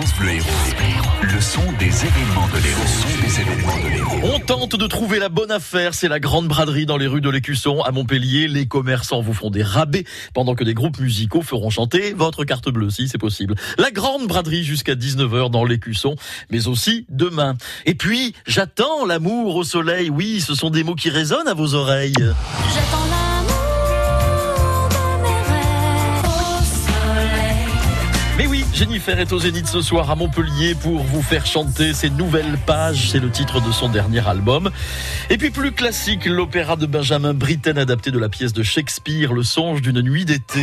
France Bleu Héros. Le son des événements de l'Héros. Le son des événements de l'Héros. On tente de trouver la bonne affaire. C'est la grande braderie dans les rues de l'Écusson à Montpellier. Les commerçants vous font des rabais pendant que des groupes musicaux feront chanter votre carte bleue, si c'est possible. La grande braderie jusqu'à 19h dans l'Écusson, mais aussi demain. Et puis, j'attends l'amour au soleil. Oui, ce sont des mots qui résonnent à vos oreilles. J'attends l'amour Jennifer est au Zénith ce soir à Montpellier pour vous faire chanter ses nouvelles pages. C'est le titre de son dernier album. Et puis plus classique, l'opéra de Benjamin Britten adapté de la pièce de Shakespeare, Le songe d'une nuit d'été.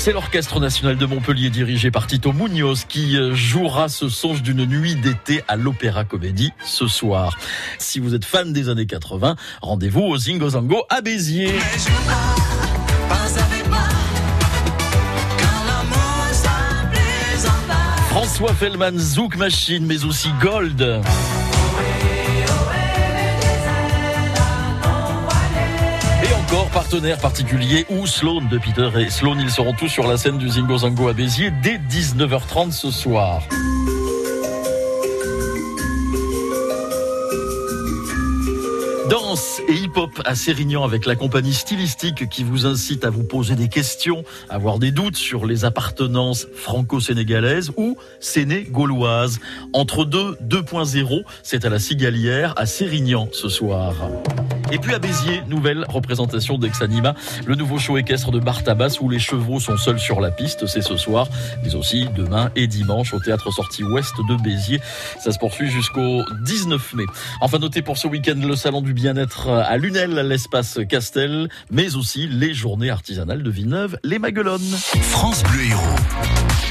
C'est l'Orchestre national de Montpellier dirigé par Tito Munoz qui euh, jouera ce songe d'une nuit d'été à l'Opéra Comédie ce soir. Si vous êtes fan des années 80, rendez-vous au Zingo Zango à Béziers. François Fellman, Zouk Machine, mais aussi Gold. Et encore partenaire particulier ou Sloan de Peter et Sloan, ils seront tous sur la scène du Zingo Zango à Béziers dès 19h30 ce soir. Danse et hip-hop à Sérignan avec la compagnie stylistique qui vous incite à vous poser des questions, avoir des doutes sur les appartenances franco-sénégalaises ou sénégauloises. Entre deux, 2.0, c'est à la Cigalière à Sérignan ce soir. Et puis à Béziers, nouvelle représentation d'Exanima, le nouveau show équestre de Bartabas où les chevaux sont seuls sur la piste, c'est ce soir, mais aussi demain et dimanche au théâtre sortie ouest de Béziers. Ça se poursuit jusqu'au 19 mai. Enfin, notez pour ce week-end le salon du bien-être à Lunel, l'espace Castel, mais aussi les journées artisanales de Villeneuve, les Maguelones. France Bleu Héros.